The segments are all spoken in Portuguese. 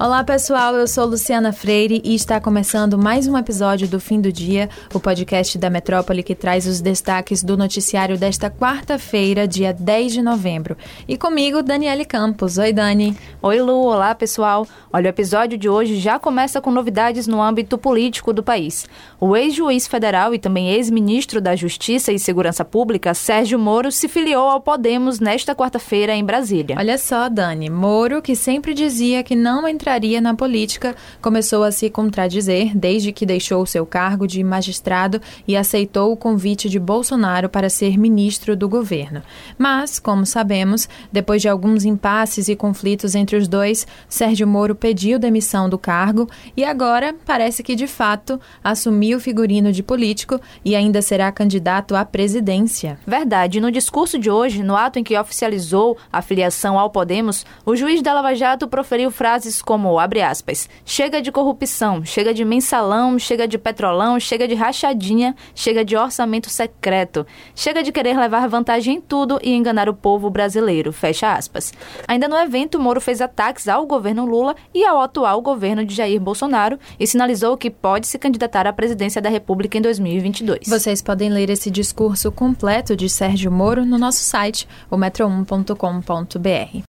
Olá pessoal, eu sou Luciana Freire e está começando mais um episódio do Fim do Dia, o podcast da Metrópole que traz os destaques do noticiário desta quarta-feira, dia 10 de novembro. E comigo, Daniele Campos. Oi, Dani. Oi, Lu. Olá, pessoal. Olha, o episódio de hoje já começa com novidades no âmbito político do país. O ex-juiz federal e também ex-ministro da Justiça e Segurança Pública, Sérgio Moro, se filiou ao Podemos nesta quarta-feira em Brasília. Olha só, Dani, Moro, que sempre dizia que não entraria entraria na política, começou a se contradizer desde que deixou seu cargo de magistrado e aceitou o convite de Bolsonaro para ser ministro do governo. Mas, como sabemos, depois de alguns impasses e conflitos entre os dois, Sérgio Moro pediu demissão do cargo e agora parece que de fato assumiu o figurino de político e ainda será candidato à presidência. Verdade. No discurso de hoje, no ato em que oficializou a filiação ao Podemos, o juiz da Lava Jato proferiu frases como como, abre aspas, chega de corrupção, chega de mensalão, chega de petrolão, chega de rachadinha, chega de orçamento secreto, chega de querer levar vantagem em tudo e enganar o povo brasileiro, fecha aspas. Ainda no evento, Moro fez ataques ao governo Lula e ao atual governo de Jair Bolsonaro e sinalizou que pode se candidatar à presidência da República em 2022. Vocês podem ler esse discurso completo de Sérgio Moro no nosso site, o metro1.com.br.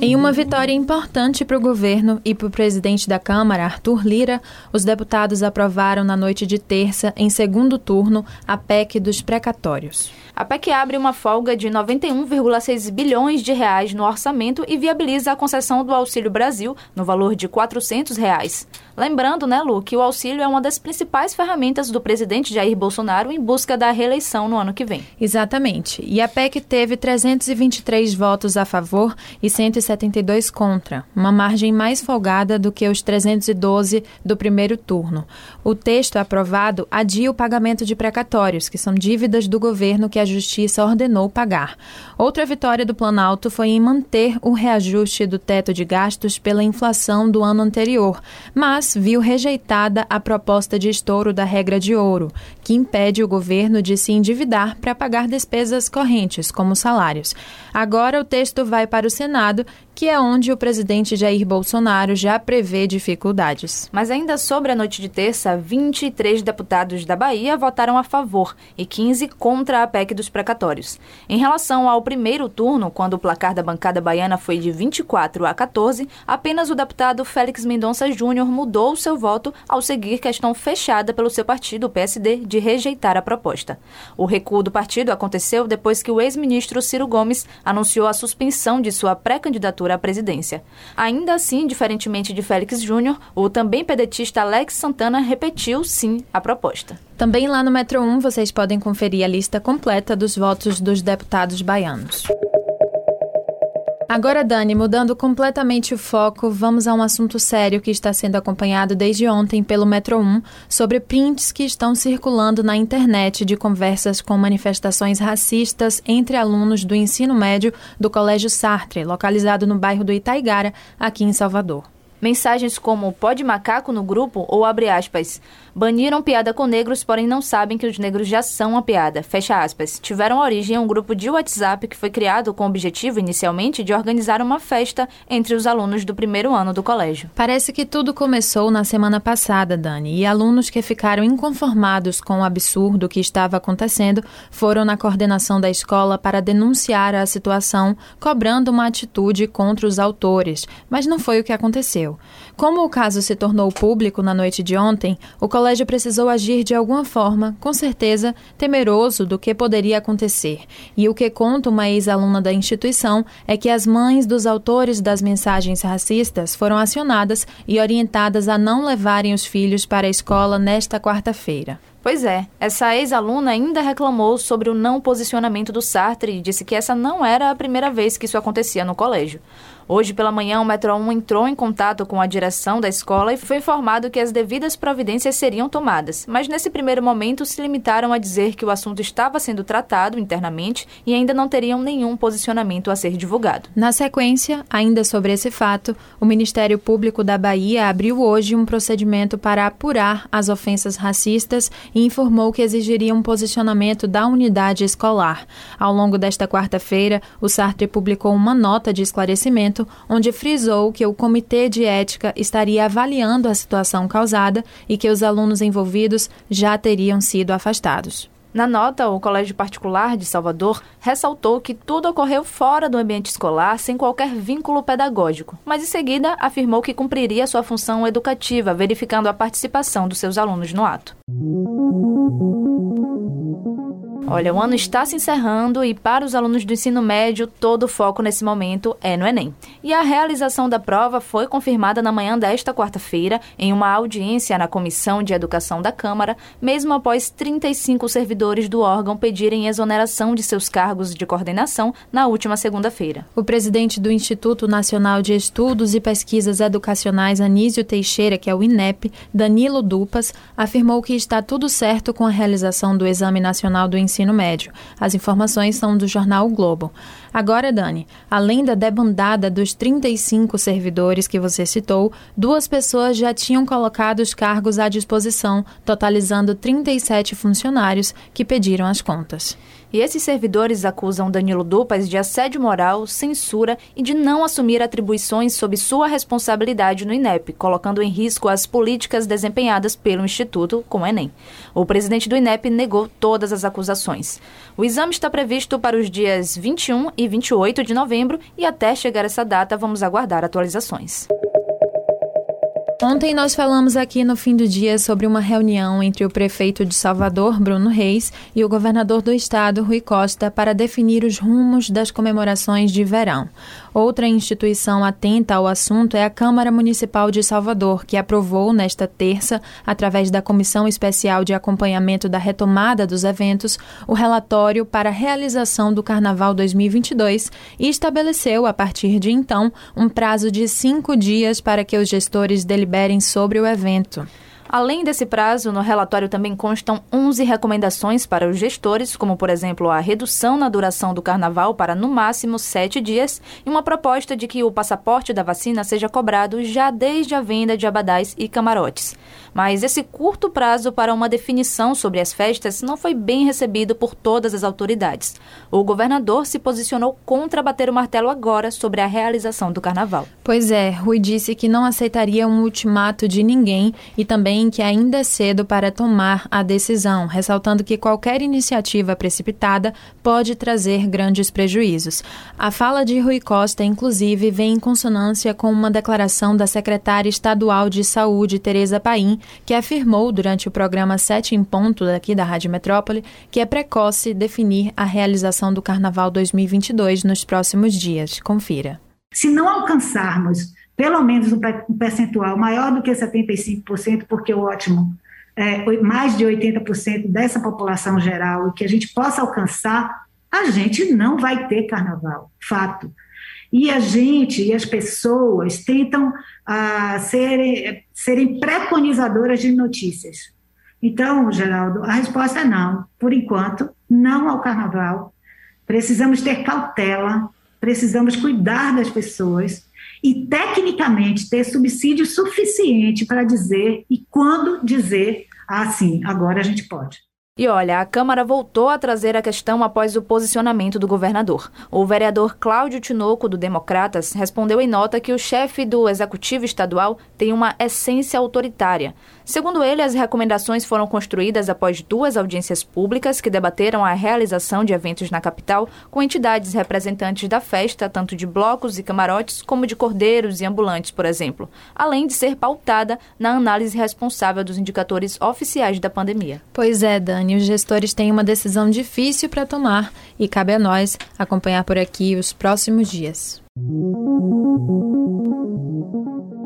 Em uma vitória importante para o governo e para o presidente da Câmara, Arthur Lira, os deputados aprovaram na noite de terça, em segundo turno, a PEC dos precatórios. A PEC abre uma folga de 91,6 bilhões de reais no orçamento e viabiliza a concessão do Auxílio Brasil no valor de 400 reais. Lembrando, né, Lu, que o auxílio é uma das principais ferramentas do presidente Jair Bolsonaro em busca da reeleição no ano que vem. Exatamente. E a PEC teve 323 votos a favor e 172 contra, uma margem mais folgada do que os 312 do primeiro turno. O texto aprovado adia o pagamento de precatórios, que são dívidas do governo que a Justiça ordenou pagar. Outra vitória do Planalto foi em manter o reajuste do teto de gastos pela inflação do ano anterior, mas viu rejeitada a proposta de estouro da regra de ouro, que impede o governo de se endividar para pagar despesas correntes, como salários. Agora o texto vai para o Senado, que é onde o presidente Jair Bolsonaro já prevê dificuldades. Mas ainda sobre a noite de terça, 23 deputados da Bahia votaram a favor e 15 contra a PEC dos precatórios. Em relação ao primeiro turno, quando o placar da bancada baiana foi de 24 a 14, apenas o deputado Félix Mendonça Júnior mudou seu voto ao seguir questão fechada pelo seu partido, o PSD, de rejeitar a proposta. O recuo do partido aconteceu depois que o ex-ministro Ciro Gomes anunciou a suspensão de sua pré-candidatura candidatura à presidência. Ainda assim, diferentemente de Félix Júnior, o também pedetista Alex Santana repetiu sim a proposta. Também lá no Metro 1 vocês podem conferir a lista completa dos votos dos deputados baianos. Agora, Dani, mudando completamente o foco, vamos a um assunto sério que está sendo acompanhado desde ontem pelo Metro 1 sobre prints que estão circulando na internet de conversas com manifestações racistas entre alunos do ensino médio do Colégio Sartre, localizado no bairro do Itaigara, aqui em Salvador. Mensagens como pode macaco no grupo ou abre aspas, baniram piada com negros, porém não sabem que os negros já são uma piada, fecha aspas. Tiveram origem em um grupo de WhatsApp que foi criado com o objetivo inicialmente de organizar uma festa entre os alunos do primeiro ano do colégio. Parece que tudo começou na semana passada, Dani, e alunos que ficaram inconformados com o absurdo que estava acontecendo foram na coordenação da escola para denunciar a situação, cobrando uma atitude contra os autores, mas não foi o que aconteceu Como o caso se tornou público na noite de ontem, o colégio precisou agir de alguma forma, com certeza, temeroso do que poderia acontecer. E o que conta uma ex-aluna da instituição é que as mães dos autores das mensagens racistas foram acionadas e orientadas a não levarem os filhos para a escola nesta quarta-feira. Pois é, essa ex-aluna ainda reclamou sobre o não posicionamento do Sartre e disse que essa não era a primeira vez que isso acontecia no colégio. Hoje pela manhã, o Metro 1 entrou em contato com a direção da escola e foi informado que as devidas providências seriam tomadas, mas nesse primeiro momento se limitaram a dizer que o assunto estava sendo tratado internamente e ainda não teriam nenhum posicionamento a ser divulgado. Na sequência, ainda sobre esse fato, o Ministério Público da Bahia abriu hoje um procedimento para apurar as ofensas racistas e informou que exigiria um posicionamento da unidade escolar. Ao longo desta quarta-feira, o Sartre publicou uma nota de esclarecimento documento onde frisou que o Comitê de Ética estaria avaliando a situação causada e que os alunos envolvidos já teriam sido afastados. Na nota, o Colégio Particular de Salvador ressaltou que tudo ocorreu fora do ambiente escolar, sem qualquer vínculo pedagógico, mas em seguida afirmou que cumpriria sua função educativa, verificando a participação dos seus alunos no ato. Olha, o ano está se encerrando e para os alunos do ensino médio, todo o foco nesse momento é no Enem. E a realização da prova foi confirmada na manhã desta quarta-feira em uma audiência na Comissão de Educação da Câmara, mesmo após 35 servidores do órgão pedirem exoneração de seus cargos de coordenação na última segunda-feira. O presidente do Instituto Nacional de Estudos e Pesquisas Educacionais, Anísio Teixeira, que é o INEP, Danilo Dupas, afirmou que está tudo certo com a realização do Exame Nacional do Ensino ensino médio. As informações são do jornal o Globo. Agora, Dani, além da debandada dos 35 servidores que você citou, duas pessoas já tinham colocado os cargos à disposição, totalizando 37 funcionários que pediram as contas. E esses servidores acusam Danilo Dupas de assédio moral, censura e de não assumir atribuições sob sua responsabilidade no INEP, colocando em risco as políticas desempenhadas pelo Instituto com o Enem. O presidente do INEP negou todas as acusações. O exame está previsto para os dias 21 e 28 de novembro e até chegar essa data vamos aguardar atualizações. Ontem nós falamos aqui no fim do dia sobre uma reunião entre o prefeito de Salvador, Bruno Reis, e o governador do estado, Rui Costa, para definir os rumos das comemorações de verão. Outra instituição atenta ao assunto é a Câmara Municipal de Salvador, que aprovou nesta terça, através da Comissão Especial de Acompanhamento da Retomada dos Eventos, o relatório para a realização do Carnaval 2022 e estabeleceu, a partir de então, um prazo de cinco dias para que os gestores deliberem sobre o evento. Além desse prazo, no relatório também constam 11 recomendações para os gestores, como, por exemplo, a redução na duração do carnaval para no máximo sete dias e uma proposta de que o passaporte da vacina seja cobrado já desde a venda de abadás e camarotes. Mas esse curto prazo para uma definição sobre as festas não foi bem recebido por todas as autoridades. O governador se posicionou contra bater o martelo agora sobre a realização do carnaval. Pois é, Rui disse que não aceitaria um ultimato de ninguém e também também que ainda é cedo para tomar a decisão, ressaltando que qualquer iniciativa precipitada pode trazer grandes prejuízos. A fala de Rui Costa, inclusive, vem em consonância com uma declaração da secretária estadual de Saúde, Tereza Paim, que afirmou durante o programa Sete em Ponto daqui da Rádio Metrópole que é precoce definir a realização do Carnaval 2022 nos próximos dias. Confira. Se não alcançarmos pelo menos um percentual maior do que 75%, porque o ótimo é mais de 80% dessa população geral e que a gente possa alcançar, a gente não vai ter carnaval, fato. E a gente e as pessoas tentam ah, serem, serem preconizadoras de notícias. Então, Geraldo, a resposta é não. Por enquanto, não ao carnaval. Precisamos ter cautela, precisamos cuidar das pessoas e, tecnicamente, ter subsídio suficiente para dizer e quando dizer, assim, agora a gente pode. E olha, a Câmara voltou a trazer a questão após o posicionamento do governador. O vereador Cláudio Tinoco, do Democratas, respondeu em nota que o chefe do Executivo Estadual tem uma essência autoritária. Segundo ele, as recomendações foram construídas após duas audiências públicas que debateram a realização de eventos na capital com entidades representantes da festa, tanto de blocos e camarotes como de cordeiros e ambulantes, por exemplo, além de ser pautada na análise responsável dos indicadores oficiais da pandemia. Pois é, Dani os gestores têm uma decisão difícil para tomar e cabe a nós acompanhar por aqui os próximos dias.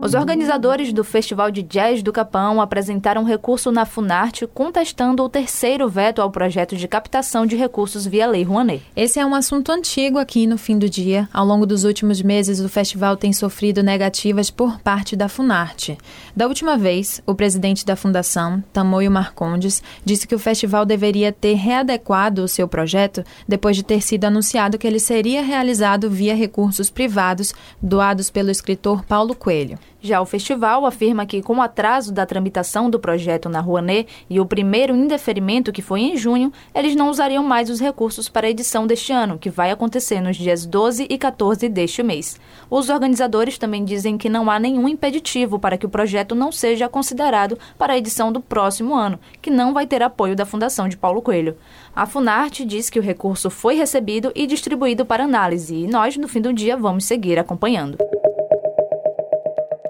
Os organizadores do Festival de Jazz do Capão apresentaram recurso na Funarte contestando o terceiro veto ao projeto de captação de recursos via Lei Rouanet. Esse é um assunto antigo aqui no fim do dia. Ao longo dos últimos meses, o festival tem sofrido negativas por parte da Funarte. Da última vez, o presidente da fundação, Tamoio Marcondes, disse que o festival deveria ter readequado o seu projeto depois de ter sido anunciado que ele seria realizado via recursos privados doados pelo escritor Paulo Coelho. Já o festival afirma que, com o atraso da tramitação do projeto na Rouanet e o primeiro indeferimento, que foi em junho, eles não usariam mais os recursos para a edição deste ano, que vai acontecer nos dias 12 e 14 deste mês. Os organizadores também dizem que não há nenhum impeditivo para que o projeto não seja considerado para a edição do próximo ano, que não vai ter apoio da Fundação de Paulo Coelho. A Funarte diz que o recurso foi recebido e distribuído para análise, e nós, no fim do dia, vamos seguir acompanhando.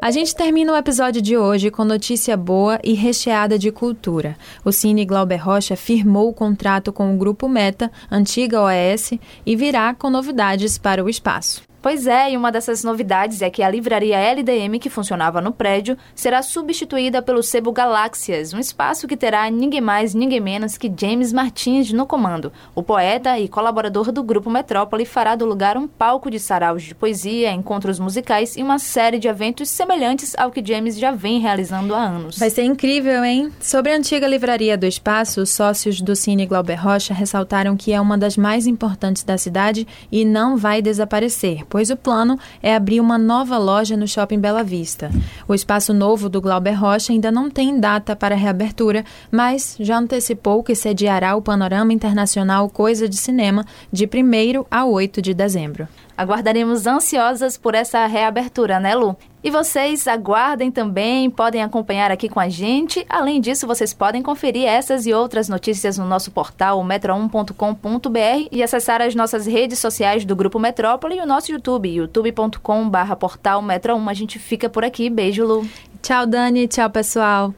A gente termina o episódio de hoje com notícia boa e recheada de cultura. O Cine Glauber Rocha firmou o contrato com o Grupo Meta, antiga OAS, e virá com novidades para o espaço. Pois é, e uma dessas novidades é que a livraria LDM, que funcionava no prédio, será substituída pelo Sebo Galáxias, um espaço que terá ninguém mais, ninguém menos que James Martins no comando. O poeta e colaborador do Grupo Metrópole fará do lugar um palco de saraus de poesia, encontros musicais e uma série de eventos semelhantes ao que James já vem realizando há anos. Vai ser incrível, hein? Sobre a antiga livraria do espaço, os sócios do Cine Glauber Rocha ressaltaram que é uma das mais importantes da cidade e não vai desaparecer pois o plano é abrir uma nova loja no Shopping Bela Vista. O espaço novo do Glauber Rocha ainda não tem data para reabertura, mas já antecipou que sediará o Panorama Internacional Coisa de Cinema de 1 a 8 de dezembro. Aguardaremos ansiosas por essa reabertura, né, Lu? E vocês aguardem também, podem acompanhar aqui com a gente. Além disso, vocês podem conferir essas e outras notícias no nosso portal metro1.com.br e acessar as nossas redes sociais do Grupo Metrópole e o nosso YouTube, youtube.com.br portal Metro1. A gente fica por aqui. Beijo, Lu. Tchau, Dani. Tchau, pessoal.